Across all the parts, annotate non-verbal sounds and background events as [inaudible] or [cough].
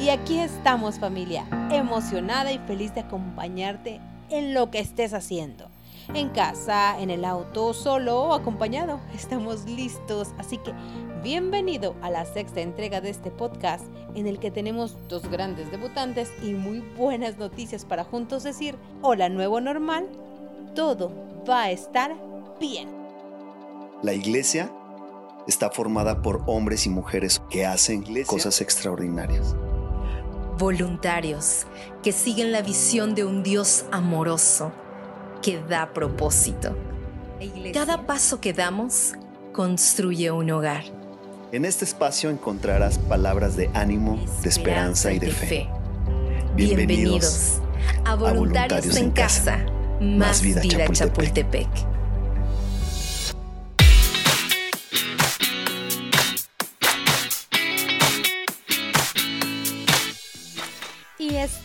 Y aquí estamos familia, emocionada y feliz de acompañarte en lo que estés haciendo. En casa, en el auto, solo o acompañado. Estamos listos, así que bienvenido a la sexta entrega de este podcast en el que tenemos dos grandes debutantes y muy buenas noticias para juntos decir, hola nuevo normal, todo va a estar bien. La iglesia está formada por hombres y mujeres que hacen cosas extraordinarias voluntarios que siguen la visión de un Dios amoroso que da propósito. Cada paso que damos construye un hogar. En este espacio encontrarás palabras de ánimo, de esperanza y de, fe. Bienvenidos, a Voluntarios, en, casa, más vida, Chapultepec.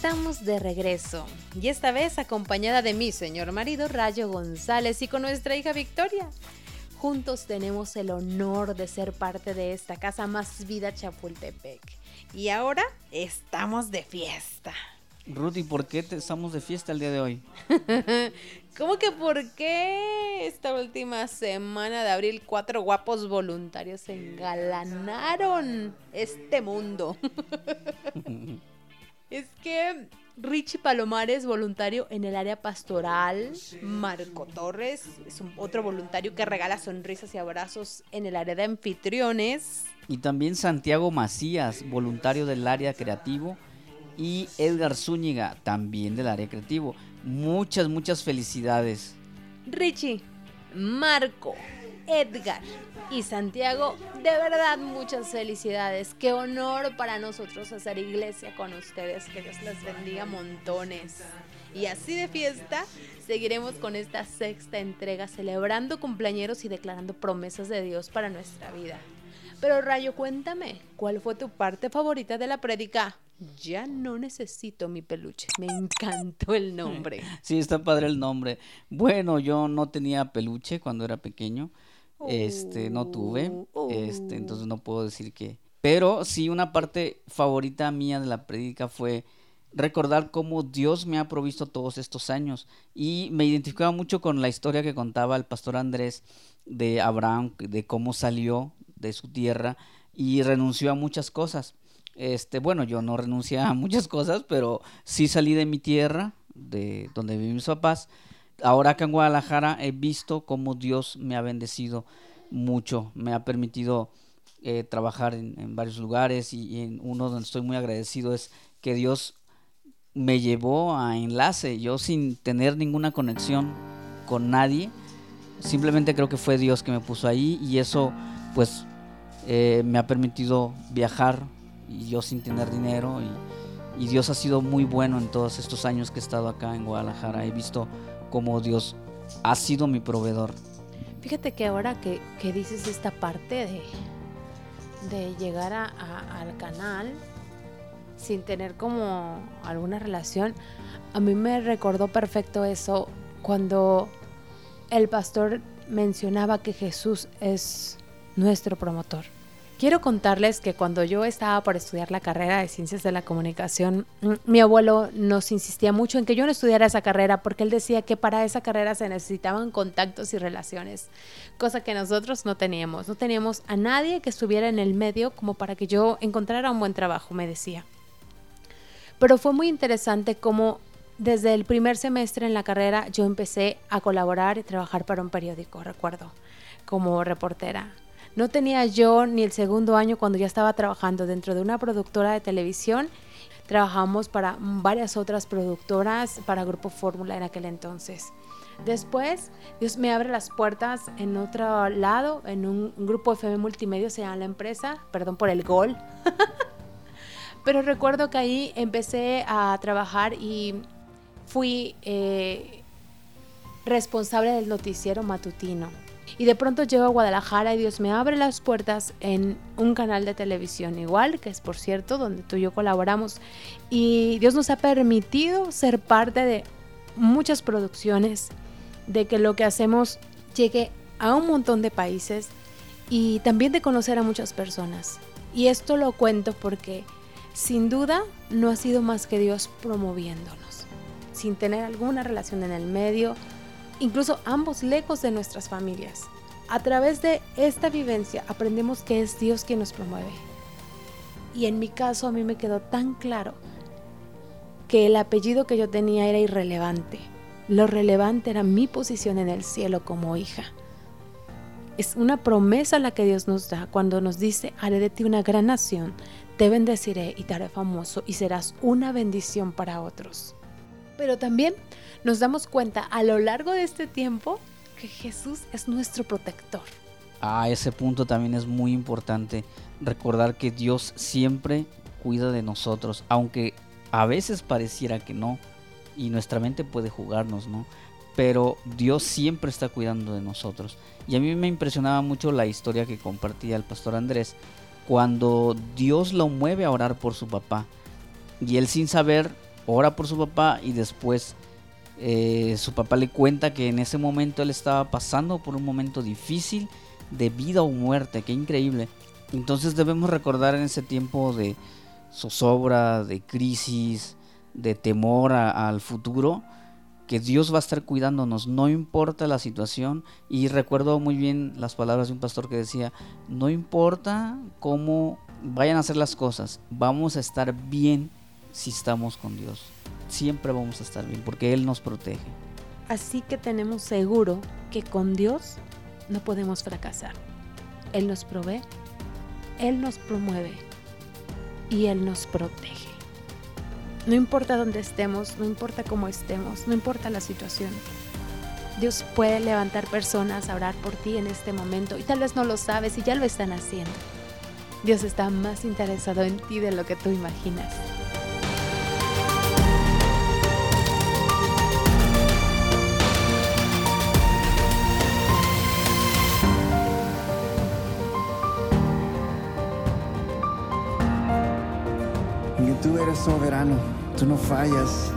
Estamos de regreso, y esta vez acompañada de mi señor marido Rayo González y con nuestra hija Victoria. Juntos tenemos el honor de ser parte de esta casa más vida Chapultepec. Y ahora estamos de fiesta. Ruth, ¿y por qué estamos de fiesta el día de hoy? [laughs] ¿Cómo que por qué esta última semana de abril cuatro guapos voluntarios engalanaron este mundo? [laughs] Es que Richie Palomares, voluntario en el área pastoral. Marco Torres es un, otro voluntario que regala sonrisas y abrazos en el área de anfitriones. Y también Santiago Macías, voluntario del área creativo. Y Edgar Zúñiga, también del área creativo. Muchas, muchas felicidades. Richie, Marco, Edgar y Santiago, de verdad muchas felicidades. Qué honor para nosotros hacer iglesia con ustedes. Que Dios les bendiga montones. Y así de fiesta, seguiremos con esta sexta entrega, celebrando cumpleaños y declarando promesas de Dios para nuestra vida. Pero Rayo, cuéntame, ¿cuál fue tu parte favorita de la prédica? Ya no necesito mi peluche. Me encantó el nombre. Sí, está padre el nombre. Bueno, yo no tenía peluche cuando era pequeño este, no tuve, este, entonces no puedo decir que... Pero sí, una parte favorita mía de la predica fue recordar cómo Dios me ha provisto todos estos años. Y me identificaba mucho con la historia que contaba el pastor Andrés de Abraham, de cómo salió de su tierra y renunció a muchas cosas. Este, bueno, yo no renuncié a muchas cosas, pero sí salí de mi tierra, de donde viven mis papás, ahora acá en Guadalajara he visto cómo Dios me ha bendecido mucho, me ha permitido eh, trabajar en, varios lugares y, en uno donde estoy muy agradecido es que Dios me llevó a enlace, yo sin tener ninguna conexión con nadie, simplemente creo que fue Dios que me puso ahí y eso pues eh, me ha permitido viajar y yo sin tener dinero y, y Dios ha sido muy bueno en todos estos años que he estado acá en Guadalajara, he visto como Dios ha sido mi proveedor. Fíjate que ahora que, dices esta parte de, de llegar al canal sin tener como alguna relación, a mí me recordó perfecto eso cuando el pastor mencionaba que Jesús es nuestro promotor. Quiero contarles que cuando yo estaba por estudiar la carrera de Ciencias de la Comunicación, mi abuelo nos insistía mucho en que yo no estudiara esa carrera porque él decía que para esa carrera se necesitaban contactos y relaciones, cosa que nosotros no teníamos. No teníamos a nadie que estuviera en el medio como para que yo encontrara un buen trabajo, me decía. Pero fue muy interesante cómo desde el primer semestre en la carrera yo empecé a colaborar y trabajar para un periódico, recuerdo, como reportera no tenía yo ni el segundo año cuando ya estaba trabajando dentro de una productora de televisión. Trabajamos para varias otras productoras, para Grupo Fórmula en aquel entonces. Después, Dios me abre las puertas en otro lado, en un grupo FM Multimedia, se llama la empresa, perdón por el gol. [laughs] Pero recuerdo que ahí empecé a trabajar y fui eh, responsable del noticiero matutino. Y de pronto llego a Guadalajara y Dios me abre las puertas en un canal de televisión igual, que es por cierto donde tú y yo colaboramos. Y Dios nos ha permitido ser parte de muchas producciones, de que lo que hacemos llegue a un montón de países y también de conocer a muchas personas. Y esto lo cuento porque sin duda no ha sido más que Dios promoviéndonos, sin tener alguna relación en el medio, incluso ambos lejos de nuestras familias. A través de esta vivencia aprendemos que es Dios quien nos promueve. Y en mi caso a mí me quedó tan claro que el apellido que yo tenía era irrelevante. Lo relevante era mi posición en el cielo como hija. Es una promesa la que Dios nos da cuando nos dice, haré de ti una gran nación, te bendeciré y te haré famoso y serás una bendición para otros. Pero también nos damos cuenta a lo largo de este tiempo que Jesús es nuestro protector. A ese punto también es muy importante recordar que Dios siempre cuida de nosotros, aunque a veces pareciera que no, y nuestra mente puede jugarnos, ¿no? Pero Dios siempre está cuidando de nosotros. Y a mí me impresionaba mucho la historia que compartía el pastor Andrés, cuando Dios lo mueve a orar por su papá. Y él sin saber, ora por su papá y después eh, su papá le cuenta que en ese momento él estaba pasando por un momento difícil de vida o muerte. Qué increíble. Entonces debemos recordar en ese tiempo de zozobra, de crisis, de temor al futuro, que Dios va a estar cuidándonos, no importa la situación. Y recuerdo muy bien las palabras de un pastor que decía, no importa cómo vayan a hacer las cosas, vamos a estar bien si estamos con Dios. Siempre vamos a estar bien porque Él nos protege. Así que tenemos seguro que con Dios no podemos fracasar. Él nos provee, Él nos promueve y Él nos protege. No importa dónde estemos, no importa cómo estemos, no importa la situación. Dios puede levantar personas a orar por ti en este momento y tal vez no lo sabes y ya lo están haciendo. Dios está más interesado en ti de lo que tú imaginas. Soberano, tú no fallas,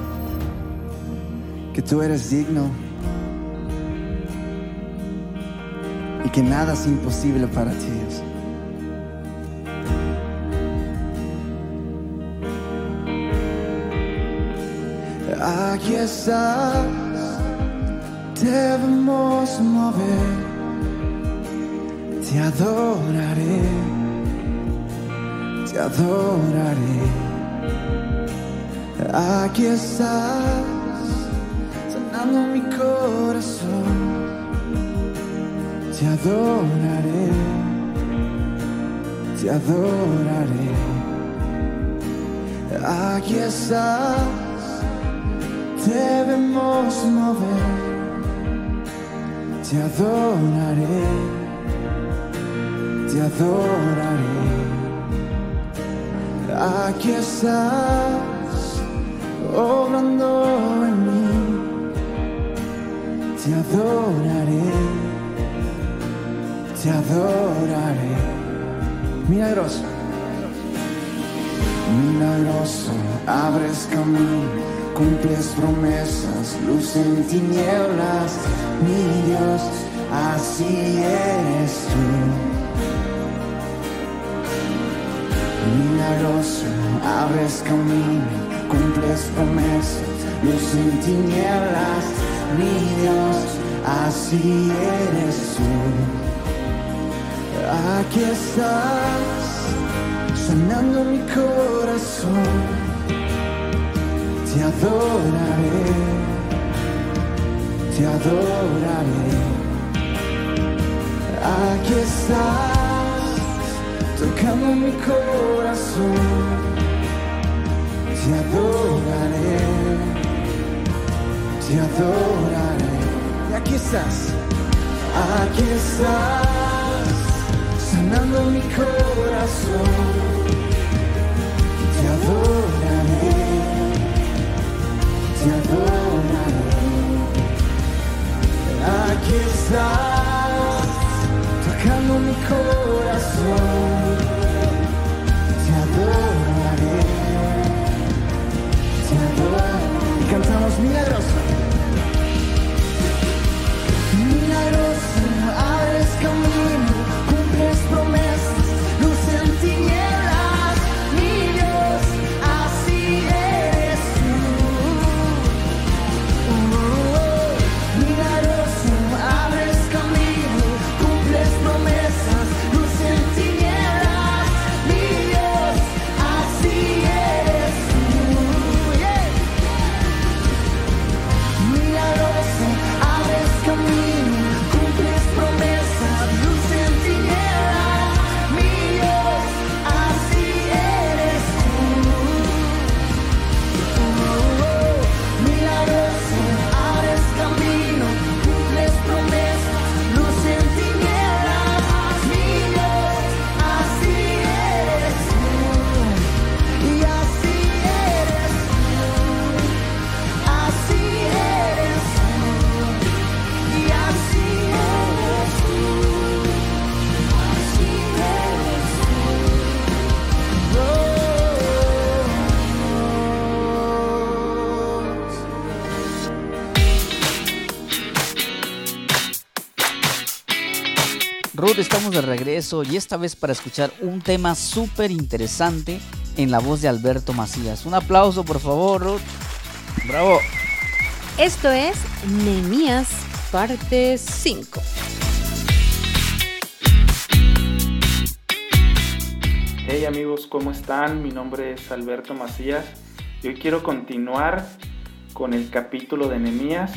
que tú eres digno. Y que nada es imposible para ti, Dios. Aquí estás, debemos mover, te adoraré, te adoraré. Aquí estás, sanando mi corazón. Te adoraré, te adoraré. Aquí estás, debemos mover. Te adoraré, te adoraré. Aquí estás obrando en mí. Te adoraré, te adoraré. Milagroso, milagroso, abres camino, cumples promesas, luz en tinieblas, mi Dios, así eres tú. Milagroso, abres camino cumples promesas, luz en tinieblas, mi Dios, así eres tú. Aquí estás, sanando mi corazón, te adoraré, te adoraré. Aquí estás, tocando mi corazón te adoraré, te adoraré. Y aquí estás, aquí estás, regreso y esta vez para escuchar un tema súper interesante en la voz de Alberto Macías. Un aplauso por favor, Ruth. Bravo. Esto es Nemías parte 5. Hey amigos, ¿cómo están? Mi nombre es Alberto Macías y hoy quiero continuar con el capítulo de Nehemías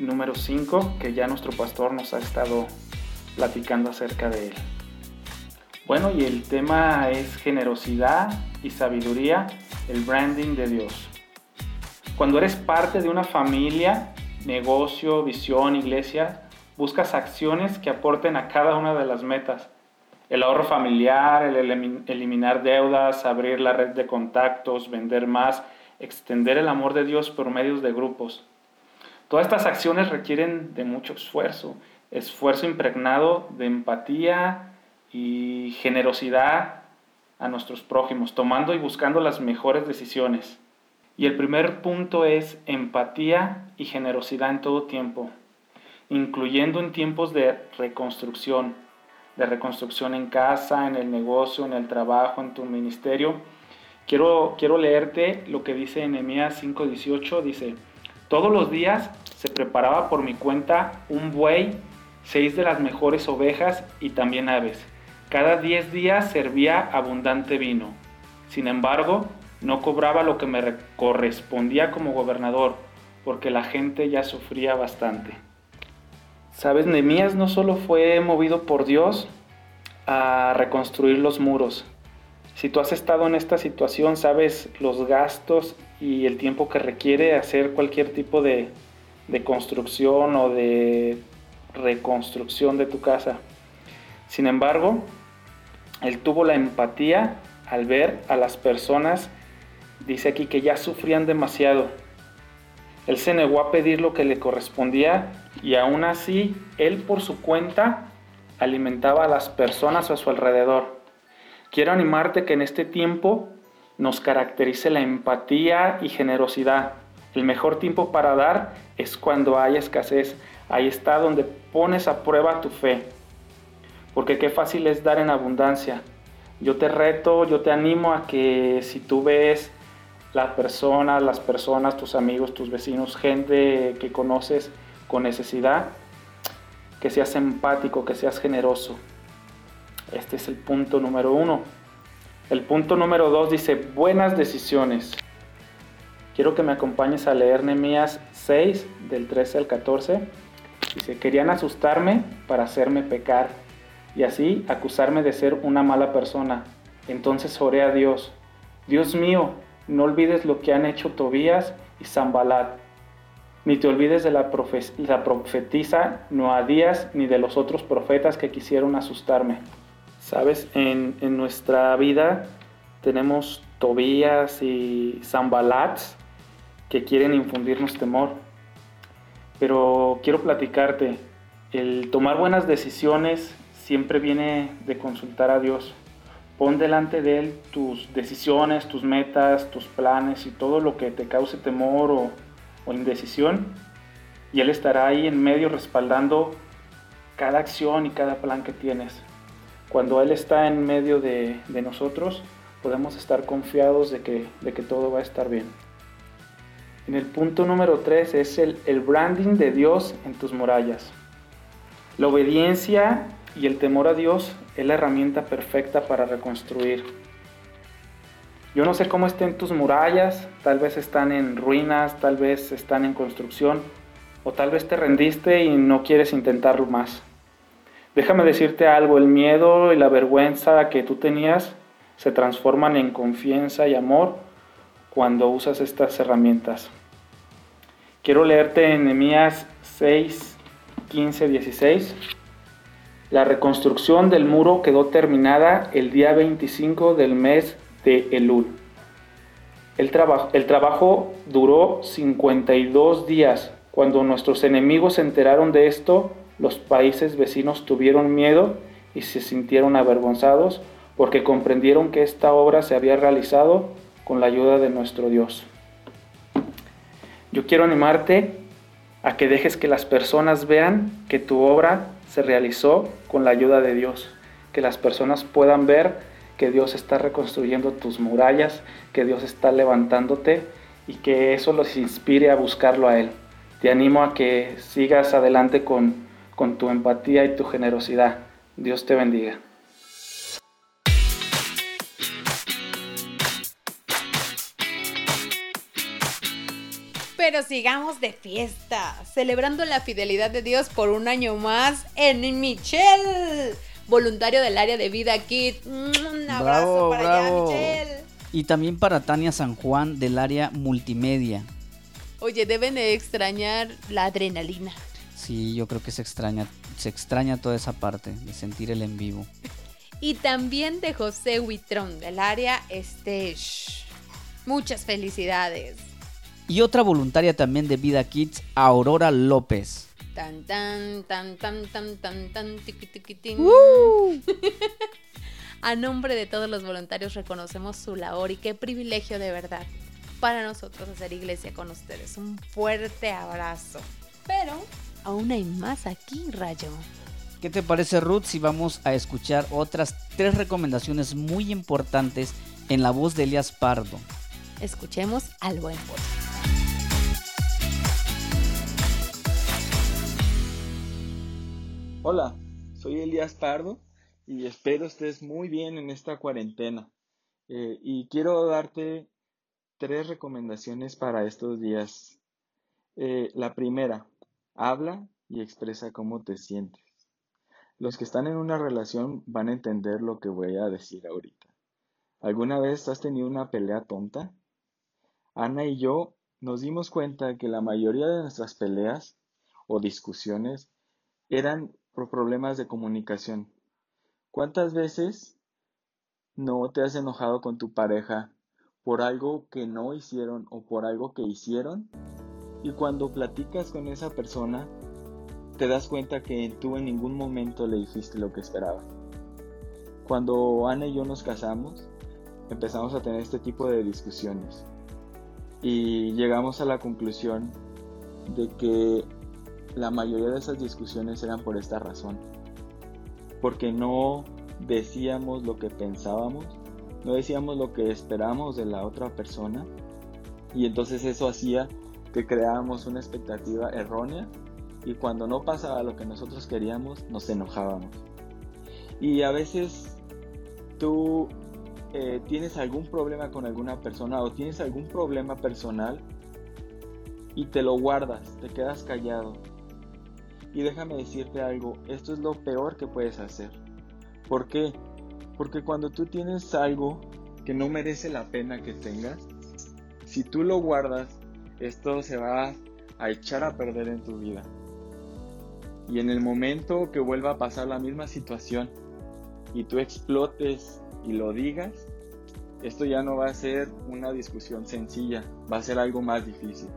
número 5 que ya nuestro pastor nos ha estado platicando acerca de él. Bueno, y el tema es generosidad y sabiduría, el branding de Dios. Cuando eres parte de una familia, negocio, visión, iglesia, buscas acciones que aporten a cada una de las metas. El ahorro familiar, el eliminar deudas, abrir la red de contactos, vender más, extender el amor de Dios por medios de grupos. Todas estas acciones requieren de mucho esfuerzo, esfuerzo impregnado de empatía y generosidad a nuestros prójimos, tomando y buscando las mejores decisiones. Y el primer punto es empatía y generosidad en todo tiempo, incluyendo en tiempos de reconstrucción, de reconstrucción en casa, en el negocio, en el trabajo, en tu ministerio. Quiero, quiero leerte lo que dice Nehemías 5:18, dice, todos los días se preparaba por mi cuenta un buey, seis de las mejores ovejas y también aves. Cada diez días servía abundante vino. Sin embargo, no cobraba lo que me correspondía como gobernador, porque la gente ya sufría bastante. Sabes, Nemías no solo fue movido por Dios a reconstruir los muros. Si tú has estado en esta situación, sabes los gastos y el tiempo que requiere hacer cualquier tipo de, de construcción o de reconstrucción de tu casa. Sin embargo, él tuvo la empatía al ver a las personas, dice aquí que ya sufrían demasiado. Él se negó a pedir lo que le correspondía y aún así él por su cuenta alimentaba a las personas a su alrededor. Quiero animarte que en este tiempo nos caracterice la empatía y generosidad. El mejor tiempo para dar es cuando hay escasez. Ahí está donde pones a prueba tu fe. Porque qué fácil es dar en abundancia. Yo te reto, yo te animo a que si tú ves las personas, las personas, tus amigos, tus vecinos, gente que conoces con necesidad, que seas empático, que seas generoso. Este es el punto número uno. El punto número dos dice buenas decisiones. Quiero que me acompañes a leer Nehemías 6, del 13 al 14. Dice, querían asustarme para hacerme pecar y así acusarme de ser una mala persona. Entonces oré a Dios, Dios mío, no olvides lo que han hecho Tobías y Zambalat, ni te olvides de la, la profetisa Noadías ni de los otros profetas que quisieron asustarme. Sabes, en, en nuestra vida tenemos Tobías y Zambalat que quieren infundirnos temor. Pero quiero platicarte, el tomar buenas decisiones siempre viene de consultar a Dios. Pon delante de Él tus decisiones, tus metas, tus planes y todo lo que te cause temor o, indecisión. Y Él estará ahí en medio respaldando cada acción y cada plan que tienes. Cuando Él está en medio de, nosotros, podemos estar confiados de que, de que todo va a estar bien. En el punto número 3 es el, el branding de Dios en tus murallas. La obediencia y el temor a Dios es la herramienta perfecta para reconstruir. Yo no sé cómo estén tus murallas, tal vez están en ruinas, tal vez están en construcción, o tal vez te rendiste y no quieres intentarlo más. Déjame decirte algo, el miedo y la vergüenza que tú tenías se transforman en confianza y amor cuando usas estas herramientas. Quiero leerte en Nehemías 6, 15, 16. La reconstrucción del muro quedó terminada el día 25 del mes de Elul. El trabajo, el trabajo duró 52 días. Cuando nuestros enemigos se enteraron de esto, los países vecinos tuvieron miedo y se sintieron avergonzados porque comprendieron que esta obra se había realizado con la ayuda de nuestro Dios. Yo quiero animarte a que dejes que las personas vean que tu obra se realizó con la ayuda de Dios, que las personas puedan ver que Dios está reconstruyendo tus murallas, que Dios está levantándote y que eso los inspire a buscarlo a Él. Te animo a que sigas adelante con, con tu empatía y tu generosidad. Dios te bendiga. Pero sigamos de fiesta, celebrando la fidelidad de Dios por un año más en Michelle, voluntario del área de vida Kit. Un abrazo para Michelle. Y también para Tania San Juan del área multimedia. Oye, deben de extrañar la adrenalina. Sí, yo creo que se extraña, se extraña toda esa parte de sentir el en vivo. [laughs] Y también de José Huitrón del área Stage. Muchas felicidades. Y otra voluntaria también de Vida Kids, Aurora López. Tan tan tan tan tan tan tan [laughs] A nombre de todos los voluntarios reconocemos su labor y qué privilegio de verdad para nosotros hacer iglesia con ustedes. Un fuerte abrazo. Pero aún hay más aquí, Rayo. ¿Qué te parece, Ruth, si vamos a escuchar otras tres recomendaciones muy importantes en la voz de Elias Pardo? Escuchemos al buen voz. Hola, soy Elías Pardo y espero estés muy bien en esta cuarentena. Eh, y quiero darte tres recomendaciones para estos días. Eh, la primera, habla y expresa cómo te sientes. Los que están en una relación van a entender lo que voy a decir ahorita. ¿Alguna vez has tenido una pelea tonta? Ana y yo nos dimos cuenta que la mayoría de nuestras peleas o discusiones eran por problemas de comunicación. ¿Cuántas veces no te has enojado con tu pareja por algo que no hicieron o por algo que hicieron? Y cuando platicas con esa persona, te das cuenta que tú en ningún momento le dijiste lo que esperaba. Cuando Ana y yo nos casamos, empezamos a tener este tipo de discusiones y llegamos a la conclusión de que la mayoría de esas discusiones eran por esta razón. Porque no decíamos lo que pensábamos, no decíamos lo que esperábamos de la otra persona y entonces eso hacía que creábamos una expectativa errónea y cuando no pasaba lo que nosotros queríamos nos enojábamos. Y a veces tú eh, tienes algún problema con alguna persona o tienes algún problema personal y te lo guardas, te quedas callado y déjame decirte algo, esto es lo peor que puedes hacer. ¿Por qué? Porque cuando tú tienes algo que no merece la pena que tengas, si tú lo guardas, esto se va a echar a perder en tu vida. Y en el momento que vuelva a pasar la misma situación y tú explotes y lo digas, esto ya no va a ser una discusión sencilla, va a ser algo más difícil.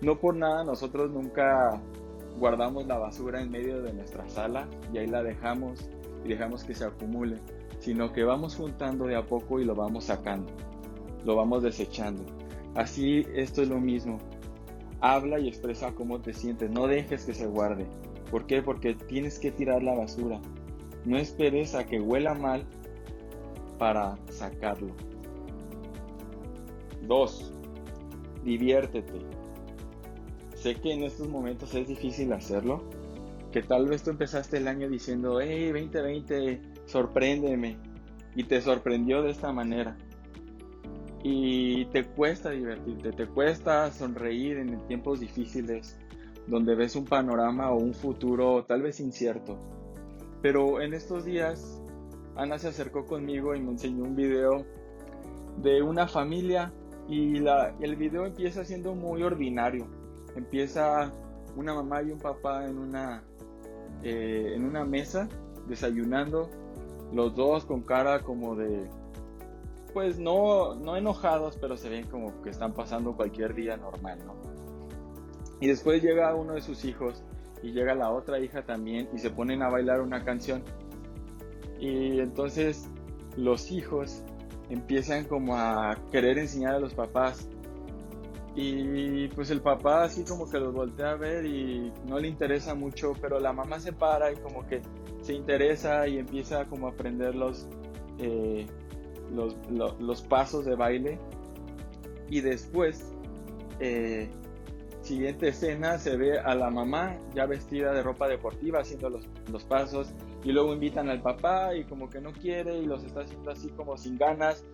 No por nada nosotros nunca guardamos la basura en medio de nuestra sala y ahí la dejamos y dejamos que se acumule, sino que vamos juntando de a poco y lo vamos sacando, lo vamos desechando. Así esto es lo mismo. Habla y expresa cómo te sientes, no dejes que se guarde. ¿Por qué? Porque tienes que tirar la basura. No esperes a que huela mal para sacarlo. 2. Diviértete. Sé que en estos momentos es difícil hacerlo, que tal vez tú empezaste el año diciendo, hey, 2020, sorpréndeme, y te sorprendió de esta manera. Y te cuesta divertirte, te cuesta sonreír en tiempos difíciles, donde ves un panorama o un futuro tal vez incierto. Pero en estos días, Ana se acercó conmigo y me enseñó un video de una familia y la, el video empieza siendo muy ordinario empieza una mamá y un papá en una, eh, en una mesa desayunando, los dos con cara como de, pues no, no enojados, pero se ven como que están pasando cualquier día normal, ¿no? Y después llega uno de sus hijos y llega la otra hija también y se ponen a bailar una canción. Y entonces los hijos empiezan como a querer enseñar a los papás Y pues el papá así como que los voltea a ver y no le interesa mucho, pero la mamá se para y como que se interesa y empieza como a aprender los, eh, los, los, pasos de baile. Y después, eh, siguiente escena, se ve a la mamá ya vestida de ropa deportiva haciendo los, los pasos y luego invitan al papá y como que no quiere y los está haciendo así como sin ganas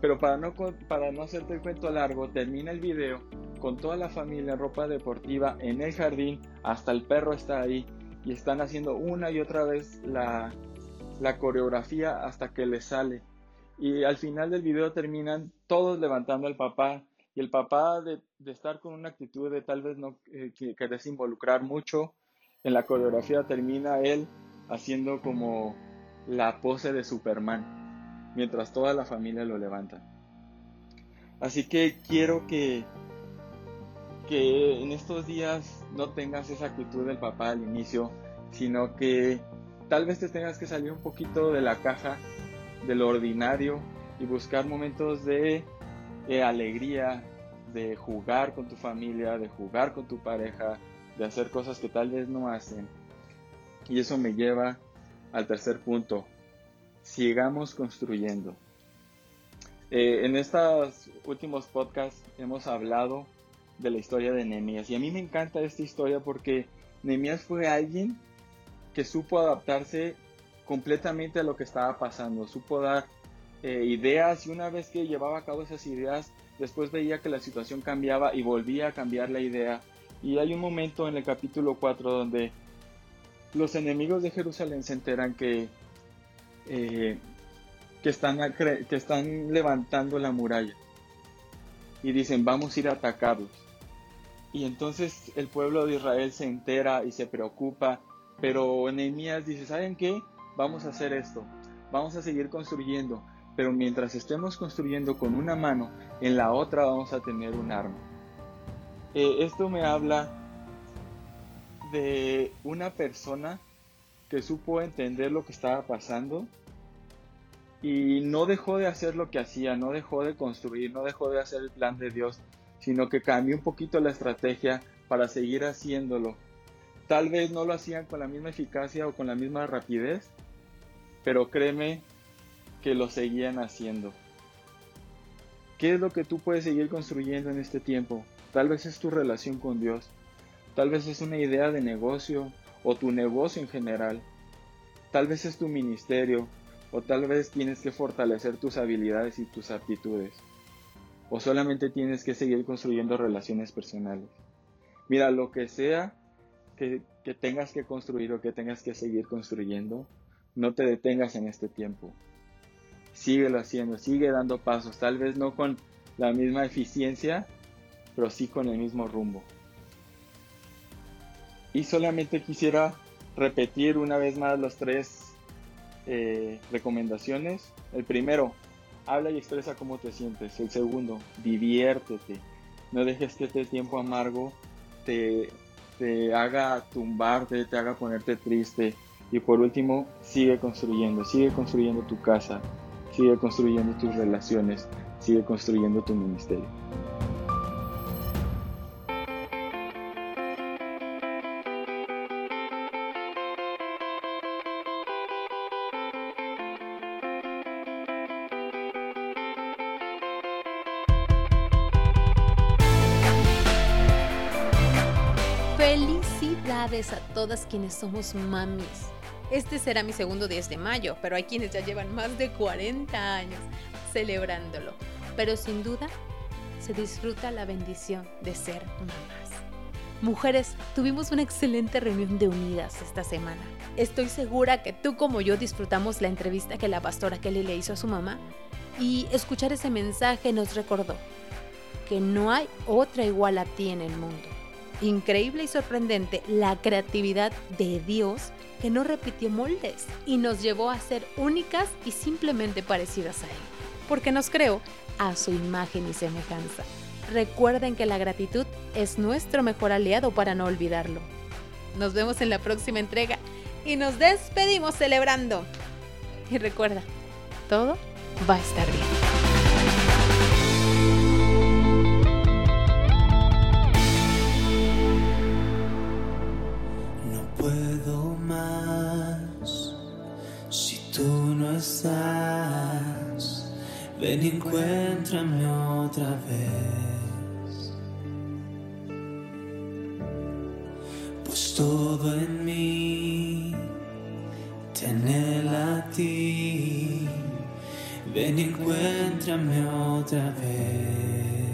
pero para no, para no hacerte el cuento largo, termina el video con toda la familia en ropa deportiva en el jardín, hasta el perro está ahí y están haciendo una y otra vez la, la coreografía hasta que les sale. Y al final del video terminan todos levantando al papá y el papá de, estar con una actitud de tal vez no eh, querés involucrar mucho en la coreografía termina él haciendo como la pose de Superman mientras toda la familia lo levanta. Así que quiero que, que en estos días no tengas esa actitud del papá al inicio, sino que tal vez te tengas que salir un poquito de la caja, de lo ordinario y buscar momentos de, de alegría, de jugar con tu familia, de jugar con tu pareja, de hacer cosas que tal vez no hacen. Y eso me lleva al tercer punto, sigamos construyendo. Eh, en estos últimos podcasts hemos hablado de la historia de Nehemías y a mí me encanta esta historia porque Nehemías fue alguien que supo adaptarse completamente a lo que estaba pasando, supo dar eh, ideas y una vez que llevaba a cabo esas ideas, después veía que la situación cambiaba y volvía a cambiar la idea. Y hay un momento en el capítulo 4 donde los enemigos de Jerusalén se enteran que eh, que, están, que están levantando la muralla y dicen vamos a ir a atacarlos. Y entonces el pueblo de Israel se entera y se preocupa, pero Nehemías dice, ¿saben qué? Vamos a hacer esto, vamos a seguir construyendo, pero mientras estemos construyendo con una mano, en la otra vamos a tener un arma. Eh, esto me habla de una persona que supo entender lo que estaba pasando y no dejó de hacer lo que hacía, no dejó de construir, no dejó de hacer el plan de Dios, sino que cambió un poquito la estrategia para seguir haciéndolo. Tal vez no lo hacían con la misma eficacia o con la misma rapidez, pero créeme que lo seguían haciendo. ¿Qué es lo que tú puedes seguir construyendo en este tiempo? Tal vez es tu relación con Dios, tal vez es una idea de negocio, o tu negocio en general. Tal vez es tu ministerio o tal vez tienes que fortalecer tus habilidades y tus aptitudes. O solamente tienes que seguir construyendo relaciones personales. Mira, lo que sea que, que tengas que construir o que tengas que seguir construyendo, no te detengas en este tiempo. Síguelo haciendo, sigue dando pasos, tal vez no con la misma eficiencia, pero sí con el mismo rumbo. Y solamente quisiera repetir una vez más las tres eh, recomendaciones. El primero, habla y expresa cómo te sientes. El segundo, diviértete. No dejes que este tiempo amargo te, te haga tumbarte, te haga ponerte triste. Y por último, sigue construyendo, sigue construyendo tu casa, sigue construyendo tus relaciones, sigue construyendo tu ministerio. Todas quienes somos mamis. Este será mi segundo 10 de mayo, pero hay quienes ya llevan más de 40 años celebrándolo. Pero sin duda, se disfruta la bendición de ser mamás. Mujeres, tuvimos una excelente reunión de unidas esta semana. Estoy segura que tú como yo disfrutamos la entrevista que la pastora Kelly le hizo a su mamá y escuchar ese mensaje nos recordó que no hay otra igual a ti en el mundo increíble y sorprendente la creatividad de Dios que no repitió moldes y nos llevó a ser únicas y simplemente parecidas a Él, porque nos creó a su imagen y semejanza. Recuerden que la gratitud es nuestro mejor aliado para no olvidarlo. Nos vemos en la próxima entrega y nos despedimos celebrando. Y recuerda, todo va a estar bien. ven y encuéntrame otra vez. Pues todo en mí te anhela a ti, ven y encuéntrame otra vez.